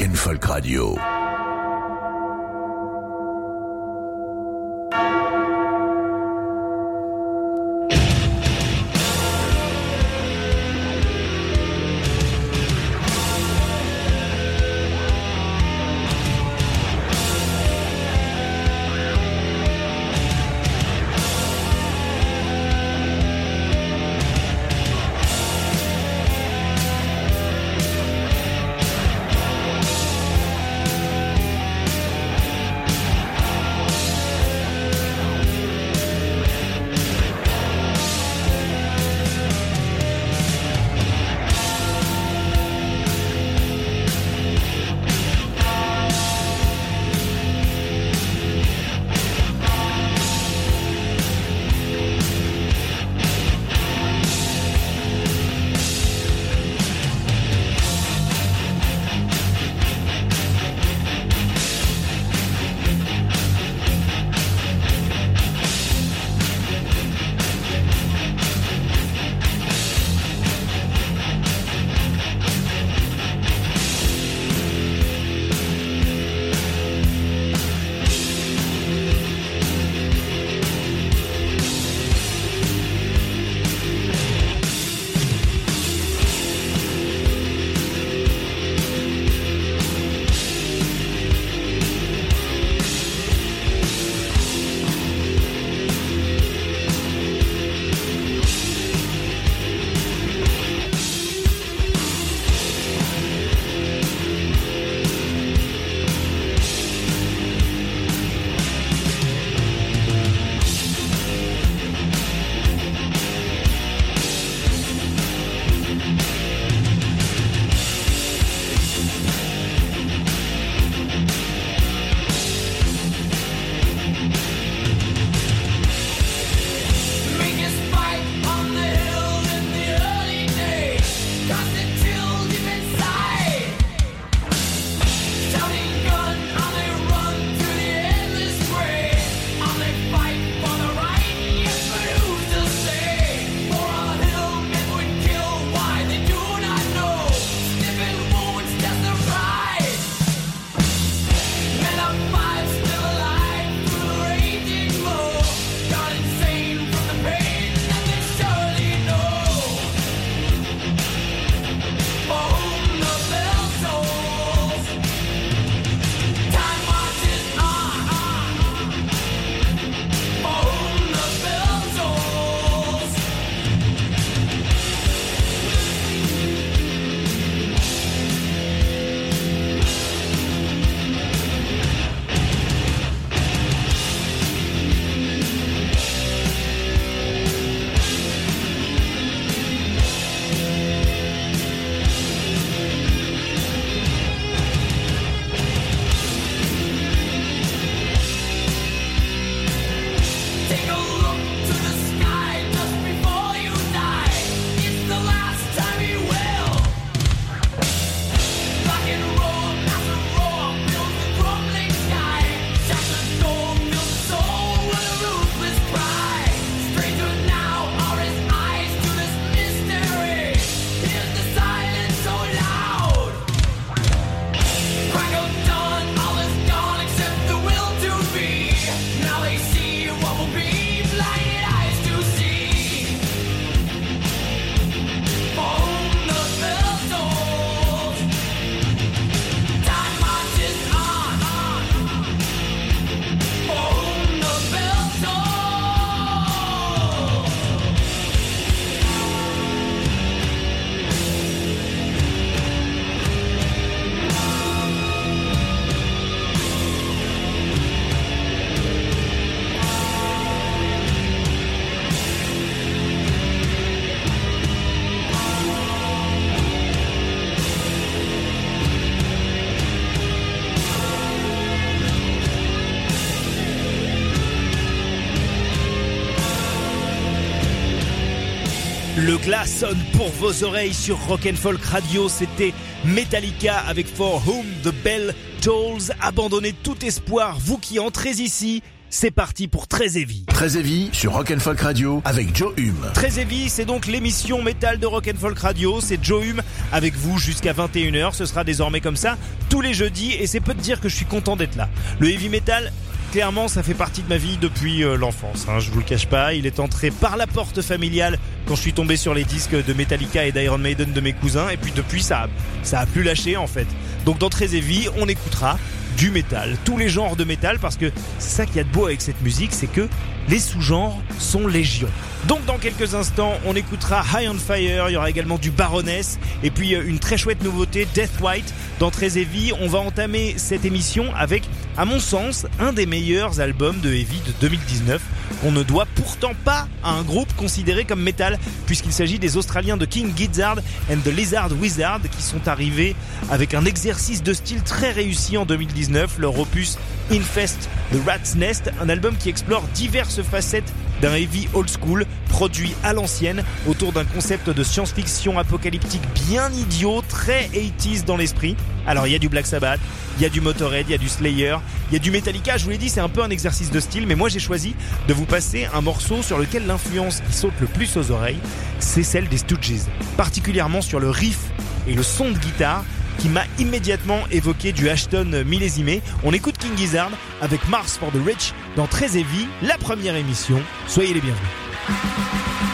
Rock'n'Folk Radio. Sonne pour vos oreilles sur Rock and Folk Radio. C'était Metallica avec For Whom the Bell Tolls. Abandonnez tout espoir, vous qui entrez ici. C'est parti pour Très Heavy. Très Heavy sur Rock'n'Folk Radio avec Joe Hume. Très Heavy, c'est donc l'émission métal de Rock'n'Folk Radio. C'est Joe Hume avec vous jusqu'à 21h. Ce sera désormais comme ça tous les jeudis et c'est peu de dire que je suis content d'être là. Le heavy metal, clairement, ça fait partie de ma vie depuis euh, l'enfance. Hein, je vous le cache pas. Il est entré par la porte familiale quand je suis tombé sur les disques de Metallica et d'Iron Maiden de mes cousins. Et puis depuis, ça, a, ça a plus lâché en fait. Donc dans Très Heavy, on écoutera du métal, tous les genres de métal, parce que c'est ça qu'il y a de beau avec cette musique, c'est que les sous-genres sont légion. Donc dans quelques instants, on écoutera High on Fire, il y aura également du Baroness, et puis euh, une très chouette nouveauté, Death White, dans Très Heavy. On va entamer cette émission avec, à mon sens, un des meilleurs albums de Heavy de 2019. On ne doit pourtant pas à un groupe considéré comme métal, puisqu'il s'agit des Australiens de King Gizzard and the Lizard Wizard qui sont arrivés avec un exercice de style très réussi en 2019, leur opus Infest The Rat's Nest, un album qui explore diverses facettes d'un heavy old school produit à l'ancienne autour d'un concept de science-fiction apocalyptique bien idiot, très 80s dans l'esprit. Alors il y a du Black Sabbath, il y a du Motorhead, il y a du Slayer, il y a du Metallica, je vous l'ai dit c'est un peu un exercice de style mais moi j'ai choisi de vous passer un morceau sur lequel l'influence qui saute le plus aux oreilles c'est celle des Stooges, particulièrement sur le riff et le son de guitare qui m'a immédiatement évoqué du Ashton millésimé. On écoute King Gizzard avec Mars for the Rich dans Très Heavy, la première émission. Soyez les bienvenus.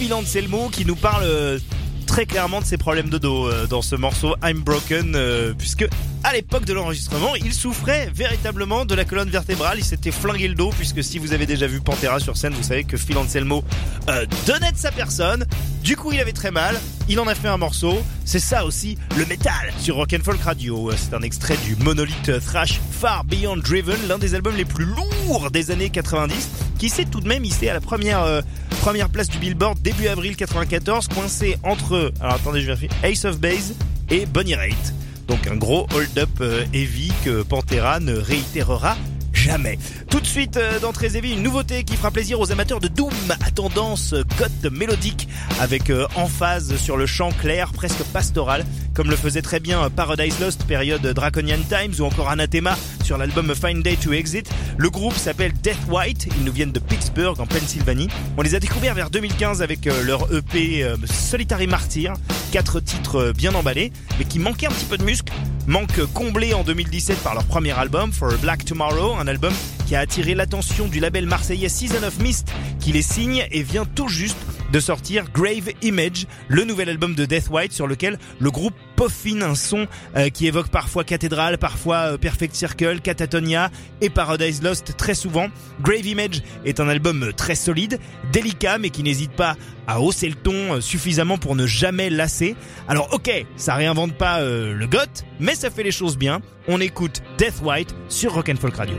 Phil Anselmo qui nous parlent euh, très clairement de ses problèmes de dos euh, dans ce morceau I'm Broken euh, puisque à l'époque de l'enregistrement il souffrait véritablement de la colonne vertébrale il s'était flingué le dos puisque si vous avez déjà vu Pantera sur scène vous savez que Phil Anselmo donnait de sa personne. Du coup il avait très mal il en a fait un morceau. C'est ça aussi le métal sur Rock'n'Folk Radio. C'est un extrait du monolithe thrash Far Beyond Driven l'un des albums les plus lourds des années 90 qui s'est tout de même hissé à la première euh, place du Billboard début avril 94 coincé entre alors attendez je vérifie Ace of Base et Bonnie Raitt donc un gros hold-up euh, heavy que Pantera ne réitérera jamais. Tout de suite euh, dans Très une nouveauté qui fera plaisir aux amateurs de Doom à tendance euh, goth mélodique avec euh, emphase sur le chant clair presque pastoral comme le faisait très bien Paradise Lost période Draconian Times ou encore Anathema sur l'album Fine Day to Exit. Le groupe s'appelle Death White, ils nous viennent de Pittsburgh en Pennsylvanie. On les a découverts vers 2015 avec euh, leur EP euh, Solitary Martyr, quatre titres euh, bien emballés mais qui manquaient un petit peu de muscle, manque comblé en 2017 par leur premier album For a Black Tomorrow, un album qui a attiré l'attention du label marseillais Season of Mist qui les signe et vient tout juste de sortir Grave Image, le nouvel album de Death White sur lequel le groupe peaufine un son euh, qui évoque parfois Cathédrale, parfois euh, Perfect Circle, Catatonia et Paradise Lost très souvent. Grave Image est un album euh, très solide, délicat mais qui n'hésite pas à hausser le ton suffisamment pour ne jamais lasser. Alors ok, ça réinvente pas le goth, mais ça fait les choses bien. On écoute Death White sur Rock'n'Folk Radio.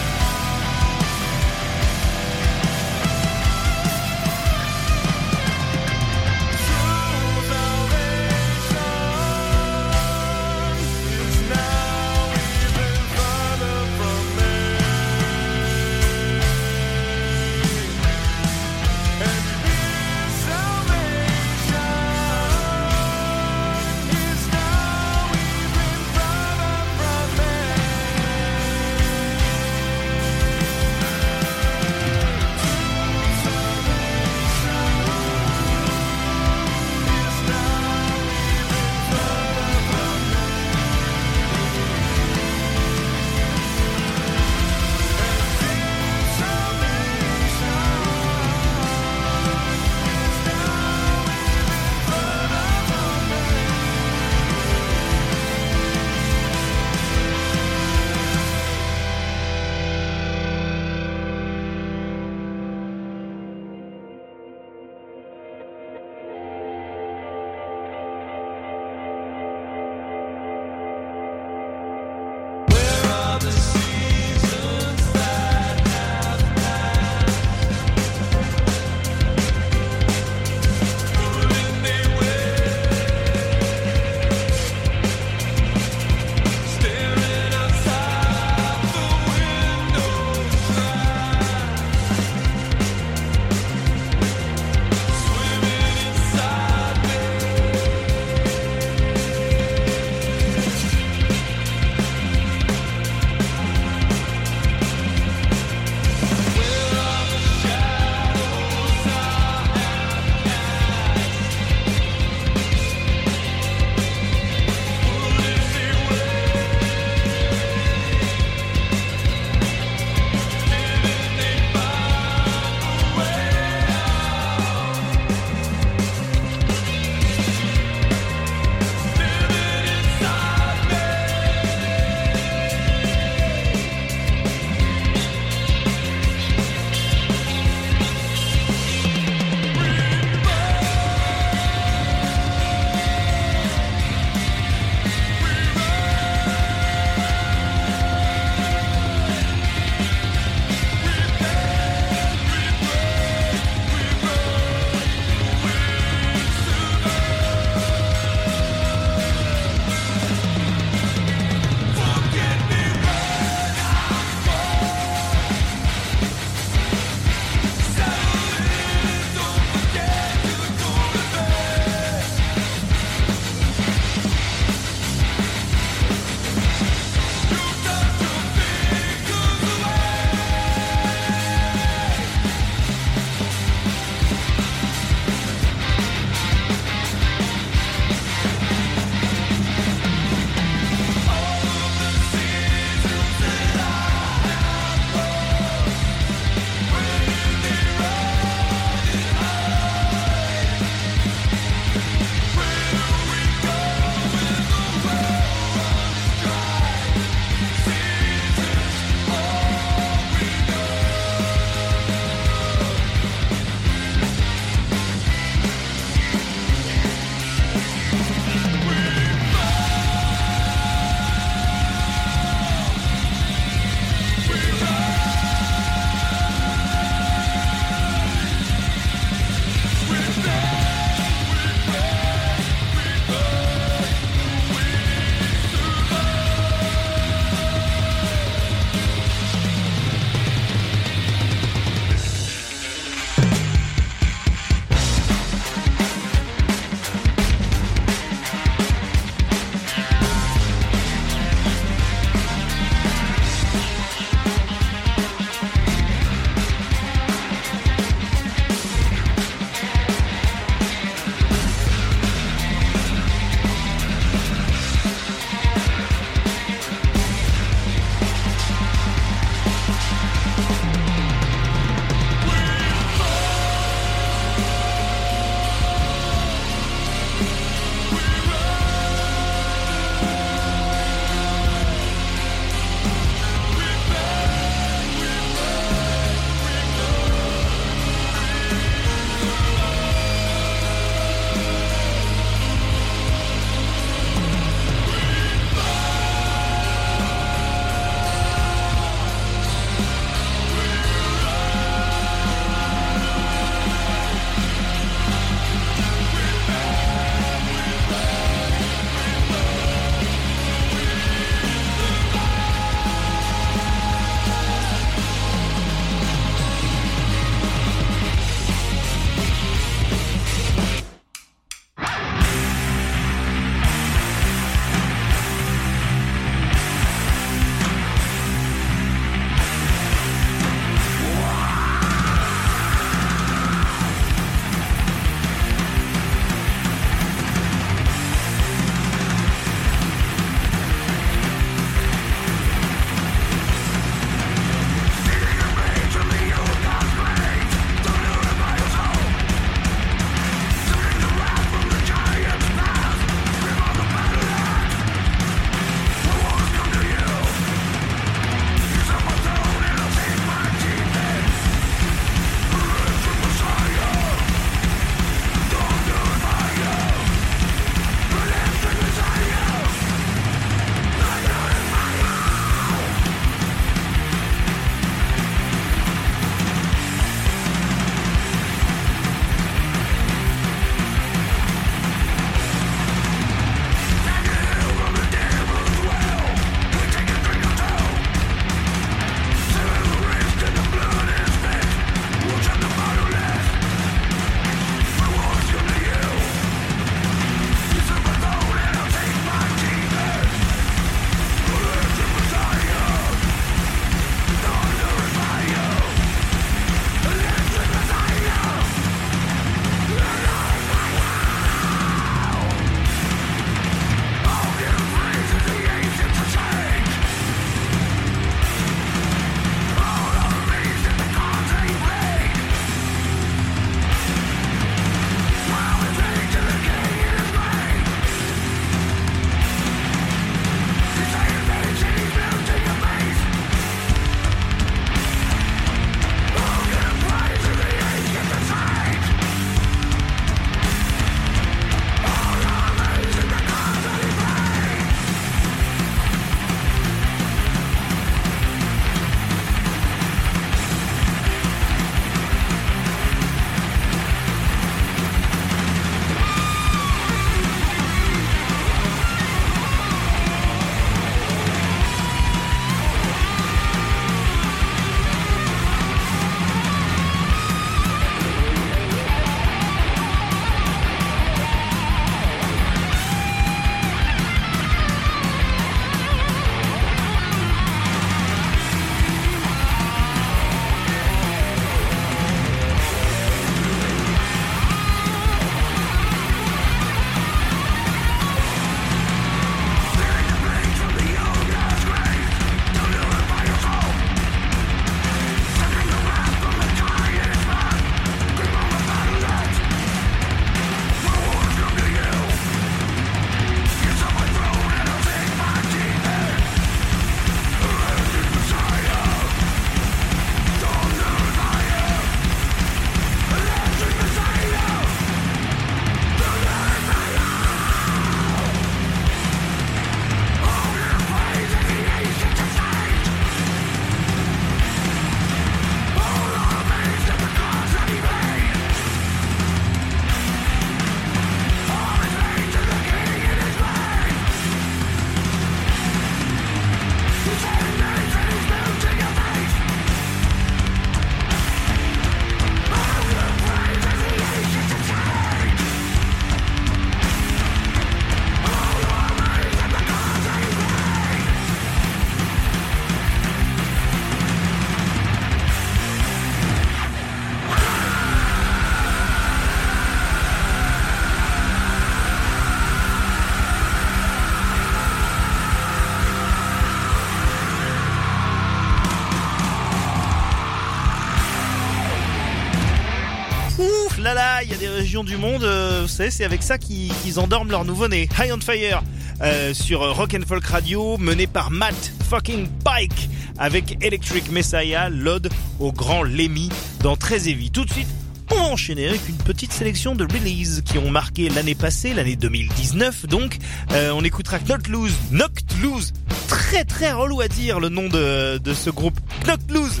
Du monde, euh, c'est avec ça qu'ils endorment leur nouveau-né. High on Fire euh, sur Rock and Folk Radio, mené par Matt fucking Pike avec Electric Messiah, l'ode au grand Lemmy dans Très Heavy. Tout de suite, on va enchaîner avec une petite sélection de releases qui ont marqué l'année passée, l'année 2019 donc. Euh, on écoutera Knocked Loose, Knocked Loose, très très relou à dire le nom de, de ce groupe. Knocked Loose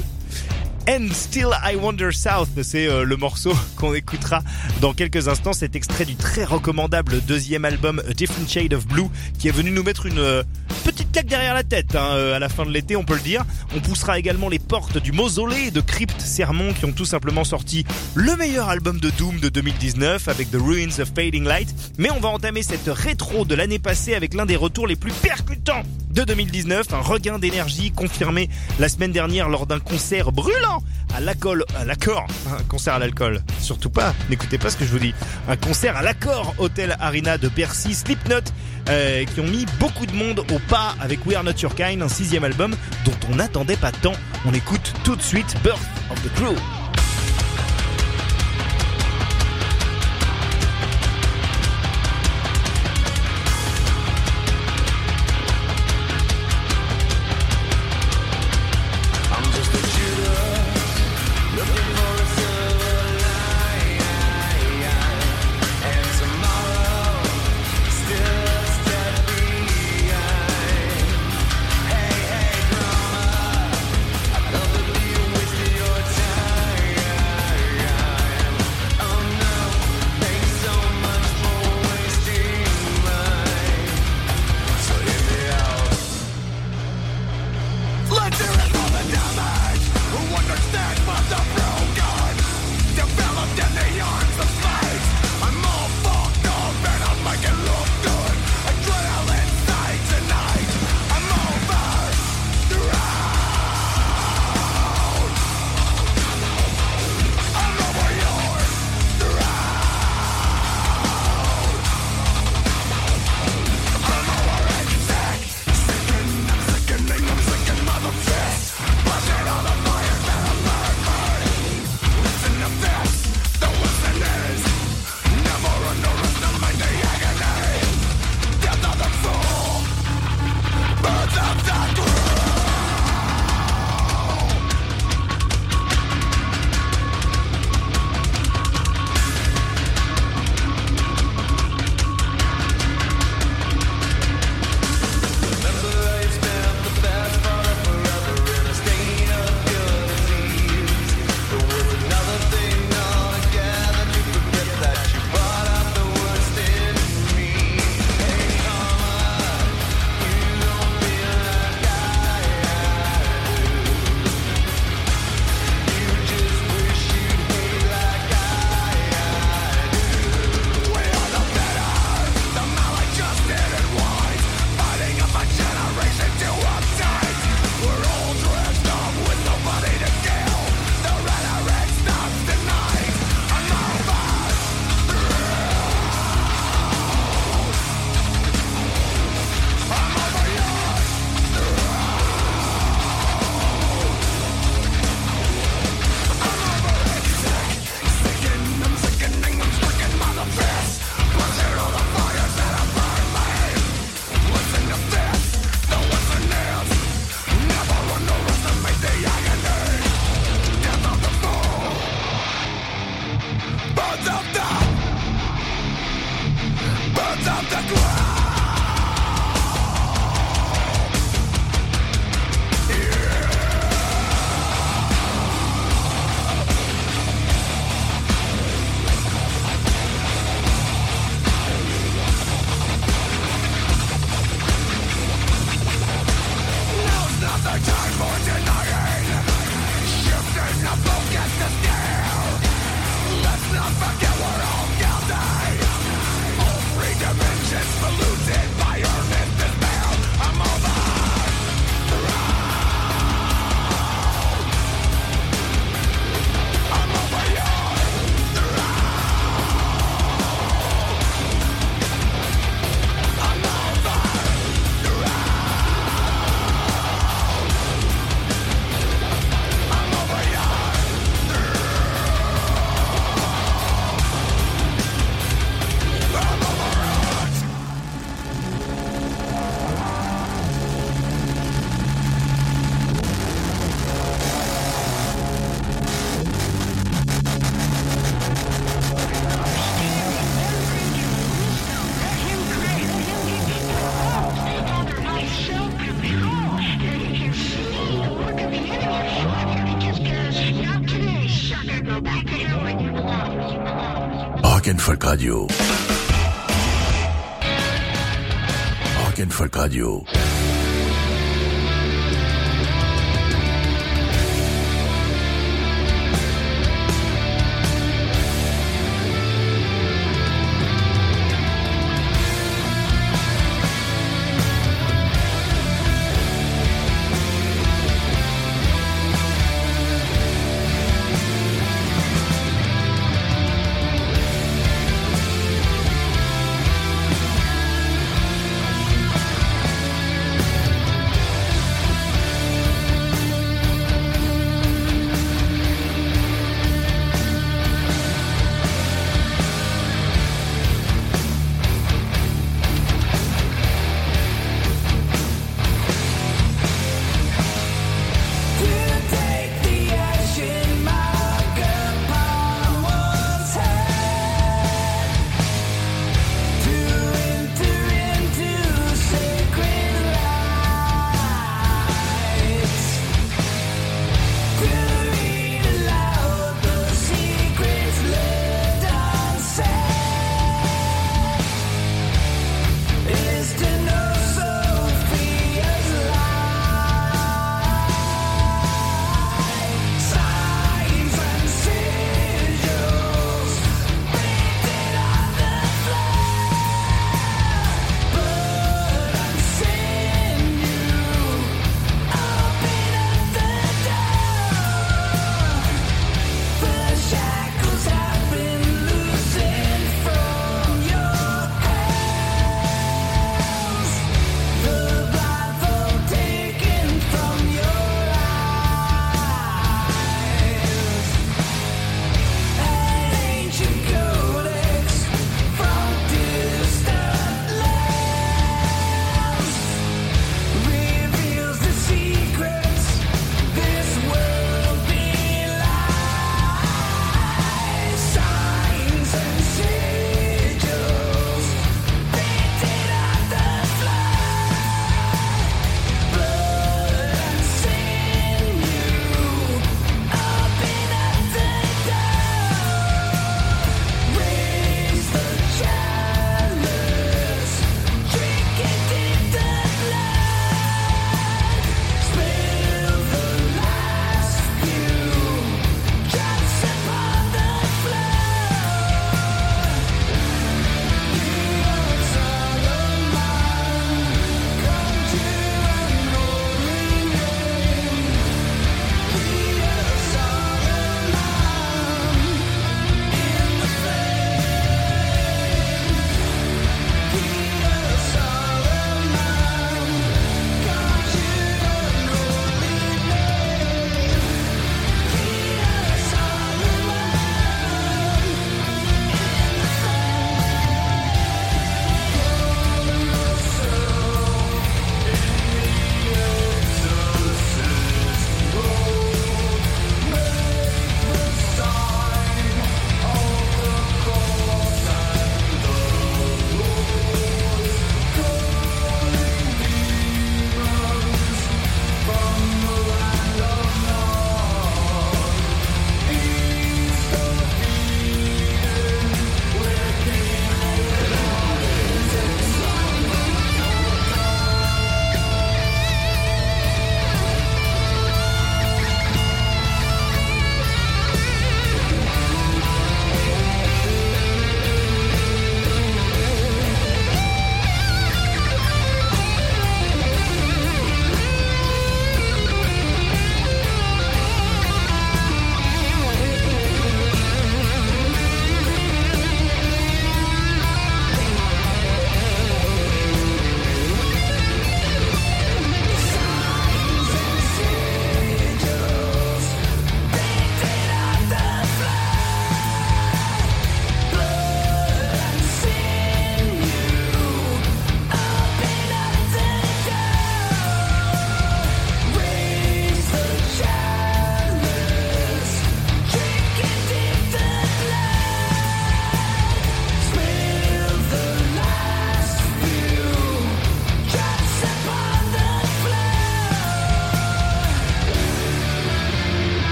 And Still I Wonder South, c'est euh, le morceau qu'on écoutera dans quelques instants. Cet extrait du très recommandable deuxième album A Different Shade of Blue qui est venu nous mettre une euh, petite claque derrière la tête hein, euh, à la fin de l'été, on peut le dire. On poussera également les portes du mausolée de Crypt Sermon qui ont tout simplement sorti le meilleur album de Doom de 2019 avec The Ruins of Fading Light. Mais on va entamer cette rétro de l'année passée avec l'un des retours les plus percutants de 2019, un regain d'énergie confirmé la semaine dernière lors d'un concert brûlant à l'accord, à l'accord, un concert à l'alcool, surtout pas, n'écoutez pas ce que je vous dis, un concert à l'accord Hôtel Arena de Bercy, Slipknot, euh, qui ont mis beaucoup de monde au pas avec We Are Not Your Kind, un sixième album dont on n'attendait pas tant. On écoute tout de suite Birth of the Crew.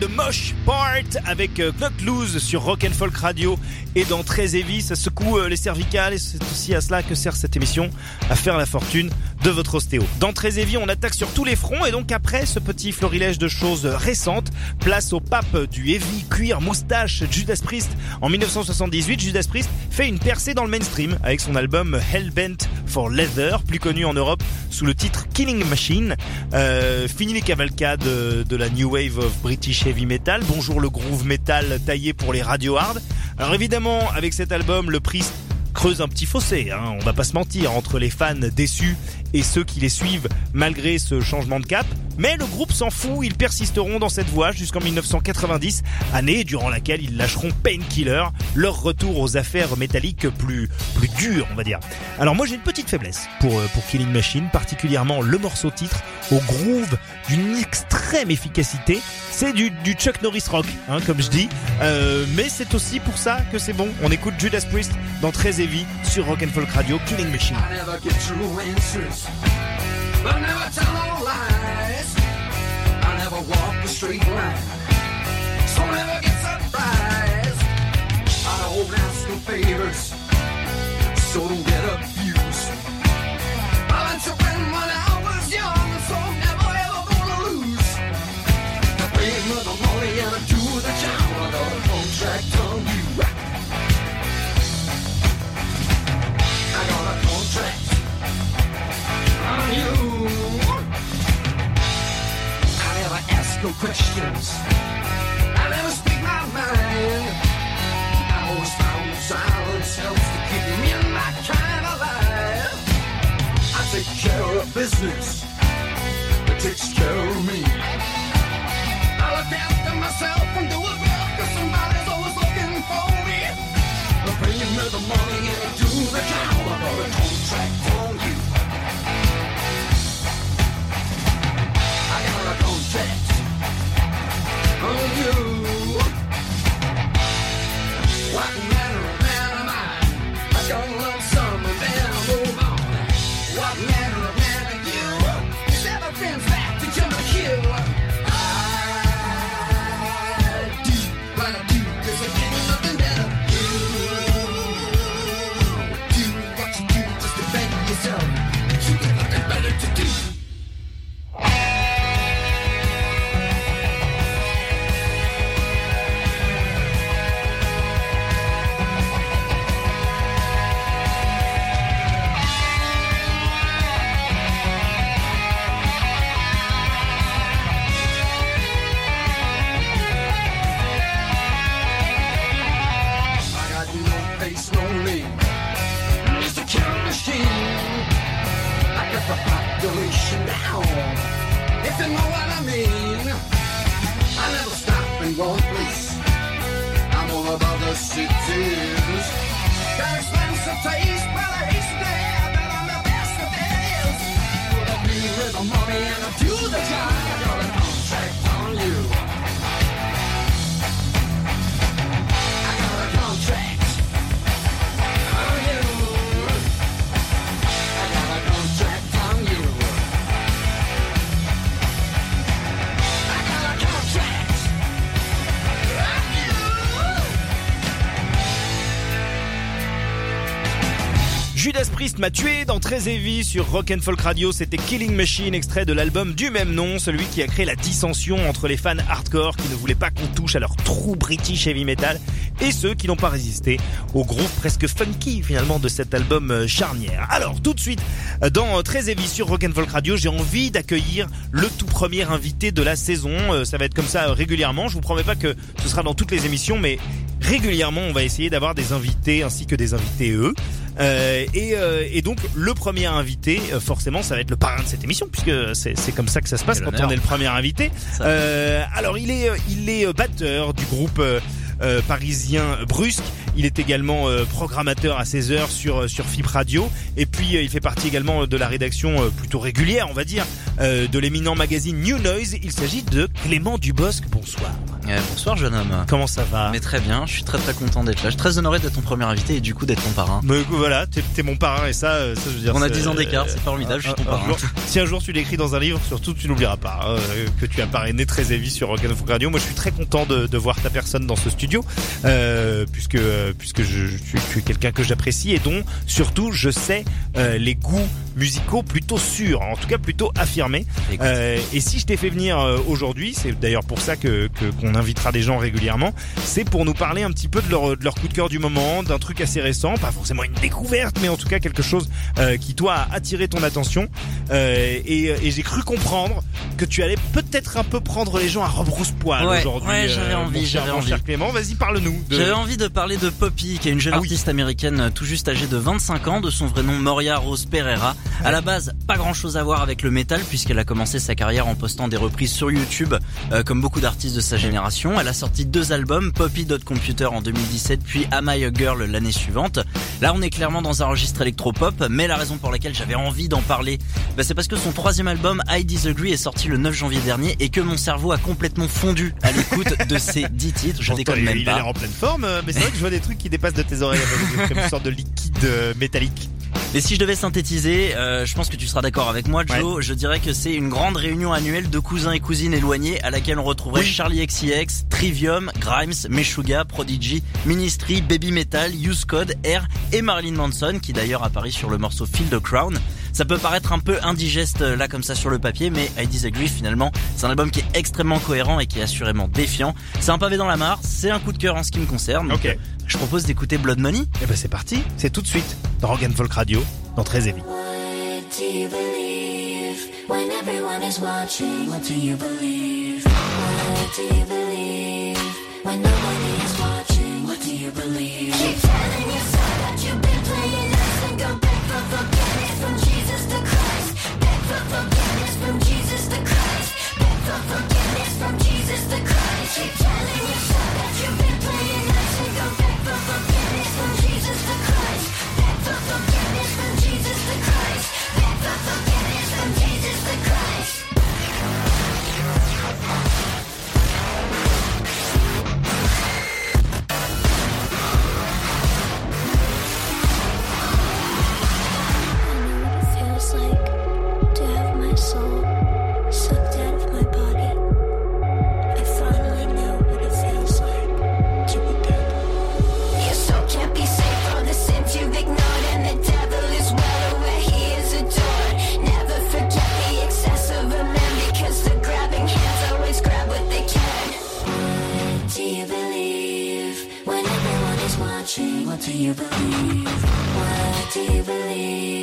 De Mosh Part avec euh, Knock Loose sur Rock and Folk Radio et dans Très Heavy, ça secoue euh, les cervicales et c'est aussi à cela que sert cette émission, à faire la fortune de votre ostéo. Dans Très Heavy, on attaque sur tous les fronts et donc après ce petit florilège de choses récentes, place au pape du heavy cuir moustache Judas Priest. En 1978, Judas Priest fait une percée dans le mainstream avec son album Hellbent for Leather, plus connu en Europe sous le titre Killing Machine. Euh, fini les cavalcades de, de la New Wave of British Heavy Metal. Bonjour le groove metal taillé pour les radio hard. Alors évidemment, avec cet album, le Priest creuse un petit fossé, hein, on va pas se mentir, entre les fans déçus et ceux qui les suivent malgré ce changement de cap. Mais le groupe s'en fout, ils persisteront dans cette voie jusqu'en 1990, année durant laquelle ils lâcheront Painkiller, leur retour aux affaires métalliques plus, plus dures, on va dire. Alors moi j'ai une petite faiblesse pour, euh, pour Killing Machine, particulièrement le morceau titre, au groove d'une extrême efficacité. C'est du, Chuck Norris rock, hein, comme je dis. Euh, mais c'est aussi pour ça que c'est bon. On écoute Judas Priest dans Très Heavy sur Rock and Folk Radio, Killing Machine. No questions. I never speak my mind. I always found silence helps to keep me and my kind alive. I take care of business. It takes care of me. I look after myself and do it well, cause somebody's always looking for me. I pay me the money and I do the job. I got a contract on you. M'a tué dans Très sur Rock and Folk Radio. C'était Killing Machine, extrait de l'album du même nom, celui qui a créé la dissension entre les fans hardcore qui ne voulaient pas qu'on touche à leur true British heavy metal et ceux qui n'ont pas résisté au groupe presque funky finalement de cet album euh, charnière. Alors tout de suite, euh, dans Très sur Rock and Folk Radio, j'ai envie d'accueillir le tout premier invité de la saison. Euh, Ça va être comme ça régulièrement. Je vous promets pas que ce sera dans toutes les émissions, mais régulièrement on va essayer d'avoir des invités ainsi que des invités eux. Euh, et, euh, et donc le premier invité, euh, forcément, ça va être le parrain de cette émission puisque c'est comme ça que ça se passe quand on est le premier invité. Euh, alors il est il est batteur du groupe parisien Brusque. Il est également euh, programmateur à 16 heures sur euh, sur FIP Radio et puis euh, il fait partie également de la rédaction euh, plutôt régulière, on va dire, euh, de l'éminent magazine New Noise. Il s'agit de Clément Dubosc. Bonsoir. Euh, bonsoir jeune homme. Comment ça va? Mais très bien, je suis très très content d'être là. Je suis très honoré d'être ton premier invité et du coup d'être ton parrain. Mais voilà, t'es mon parrain et ça, ça je veux dire. On a c'est- 10 ans d'écart, c'est formidable, je suis ton un- parrain. jour- si un jour tu l'écris dans un livre, surtout tu n'oublieras pas euh, que tu as parrainé très heavy sur Rock'n'Folk Radio. Moi je suis très content de, de voir ta personne dans ce studio, euh, puisque euh, puisque je, je suis, tu es quelqu'un que j'apprécie et dont surtout je sais euh, les goûts musicaux plutôt sûrs, en tout cas plutôt affirmés. Euh, et si je t'ai fait venir aujourd'hui, c'est d'ailleurs pour ça que qu'on invitera des gens régulièrement, c'est pour nous parler un petit peu de leur, de leur coup de cœur du moment, d'un truc assez récent, pas forcément une découverte, mais en tout cas quelque chose qui toi a attiré ton attention. Et et j'ai cru comprendre que tu allais peut-être un peu prendre les gens à rebrousse-poil Ouais, aujourd'hui. ouais, j'avais envie, j'avais envie. cher Clément, vas-y parle-nous. de- J'avais envie de parler de Poppy, qui est une jeune Ah oui. artiste américaine tout juste âgée de 25 ans, de son vrai nom Moria Rose Pereira. À la base, pas grand chose à voir avec le métal, puisqu'elle a commencé sa carrière en postant des reprises sur YouTube, euh, comme beaucoup d'artistes de sa génération. Elle a sorti deux albums, Poppy Dot Computer en 2017, puis Am I a Girl l'année suivante. Là, on est clairement dans un registre électropop, mais la raison pour laquelle j'avais envie d'en parler, bah, c'est parce que son troisième album, I Disagree, est sorti le 9 janvier dernier, et que mon cerveau a complètement fondu à l'écoute de ces 10 titres. Je déconne même il a pas. l'air en pleine forme, mais c'est vrai que je vois des trucs qui dépassent de tes oreilles, comme une sorte de liquide euh, métallique. Mais si je devais synthétiser, euh, je pense que tu seras d'accord avec moi, Joe. Je dirais que c'est une grande réunion annuelle de cousins et cousines éloignés à laquelle on retrouverait Oui. Charlie XCX, Trivium, Grimes, Meshuga, Prodigy, Ministry, Baby Metal, Use Code, Air et Marilyn Manson, qui d'ailleurs apparaît sur le morceau Feel the Crown. Ça peut paraître un peu indigeste euh, là comme ça sur le papier, mais I Disagree finalement, c'est un album qui est extrêmement cohérent et qui est assurément défiant. C'est un pavé dans la mare, c'est un coup de cœur en ce qui me concerne. Ok. Je propose d'écouter Blood Money. Et ben c'est parti, c'est tout de suite dans Rock and Folk Radio, dans Très Heavy. What do you believe when everyone is watching? What do you believe? What do you believe when nobody is watching? What do you believe? Keep telling yourself that you've been playing nice and go beg for forgiveness from Jesus the Christ. Beg for forgiveness from Jesus the Christ. Forgiveness from Jesus the Christ. Keep telling yourself that you've been do you believe? What do you believe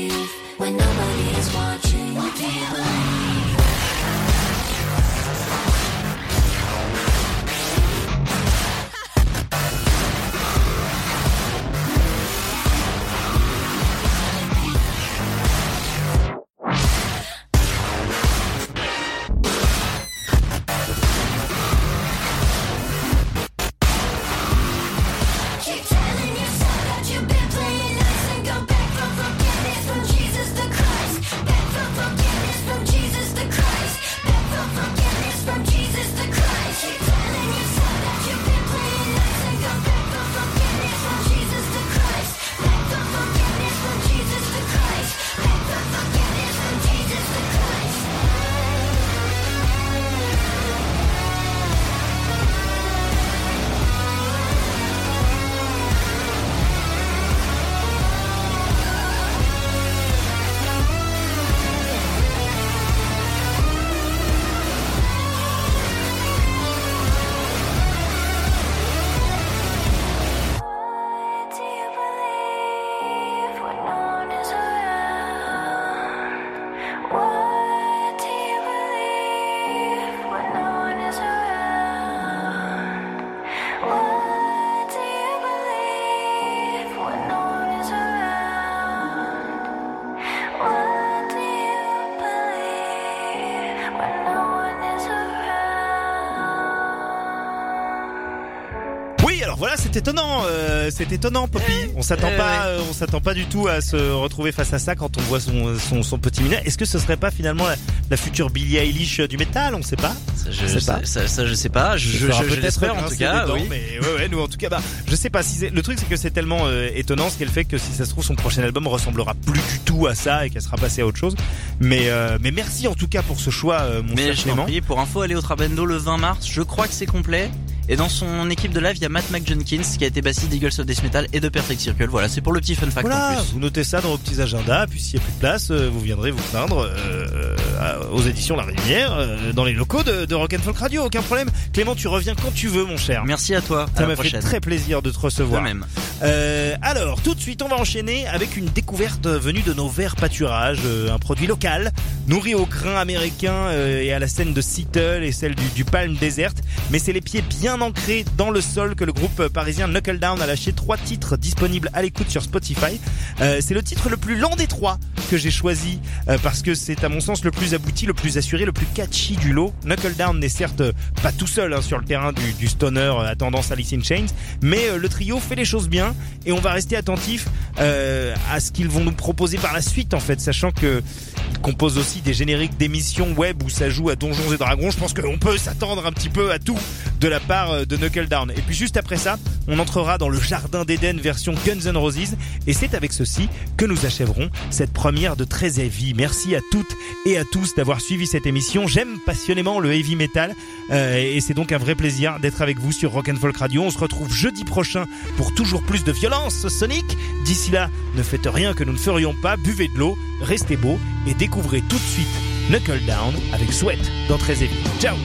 voilà, c'est étonnant, euh, c'est étonnant, Poppy. On s'attend Eh pas, euh, on s'attend pas du tout à se retrouver face à ça quand on voit son son, son petit mineur. Est-ce que ce serait pas finalement la, la future Billie Eilish du métal? On sait pas. Ça, je, sais pas. ça, ça, je sais pas. Je, je, je peut-être l'espère en tout cas. dents, oui. Mais ouais, ouais, nous en tout cas, bah, je sais pas si le truc c'est que c'est tellement euh, étonnant ce qu'elle fait que si ça se trouve son prochain album ressemblera plus du tout à ça et qu'elle sera passée à autre chose. Mais euh, mais merci en tout cas pour ce choix, euh, mon Mais cher Clément. prie, pour info, allez au Trabendo le 20 mars. Je crois que c'est complet. Et dans son équipe de live, il y a Matt McJenkins qui a été bassiste d'Eagles of Death Metal et de Perfect Circle. Voilà, c'est pour le petit fun fact en Voilà, plus. vous notez ça dans vos petits agendas, puis s'il n'y a plus de place, euh, vous viendrez vous plaindre euh, aux éditions La Rivière, euh, dans les locaux de, de Rock'n'Folk Radio, aucun problème. Clément, tu reviens quand tu veux, mon cher. Merci à toi. Ça m'a fait très plaisir de te De recevoir. même. Euh, alors, tout de suite, on va enchaîner avec une découverte venue de nos verts pâturages, euh, un produit local, nourri au grain américain euh, et à la scène de Seattle et celle du, du Palm Desert. Mais c'est les pieds bien ancrés dans le sol que le groupe parisien Knuckle Down a lâché trois titres disponibles à l'écoute sur Spotify. Euh, c'est le titre le plus lent des trois que j'ai choisi euh, parce que c'est à mon sens le plus abouti, le plus assuré, le plus catchy du lot. Knuckle Down n'est certes pas tout seul hein, sur le terrain du, stoner à tendance Alice in Chains, mais euh, le trio fait les choses bien et on va rester attentif euh, à ce qu'ils vont nous proposer par la suite en fait, sachant que ils composent aussi des génériques d'émissions web où ça joue à Donjons et Dragons. Je pense qu'on peut s'attendre un petit peu à tout de la part euh, de Knuckle Down. Et puis juste après ça, on entrera dans le jardin d'Eden version Guns N' Roses et c'est avec ceci que nous achèverons cette première de très heavy. Merci à toutes et à tous d'avoir suivi cette émission. J'aime passionnément le heavy metal euh, et c'est donc un vrai plaisir d'être avec vous sur Rock'n'Folk Radio. On se retrouve jeudi prochain pour toujours plus de violence sonique. D'ici là, ne faites rien que nous ne ferions pas, buvez de l'eau, restez beau et découvrez tout de suite Knuckle Down avec Sweat dans Très Heavy. Ciao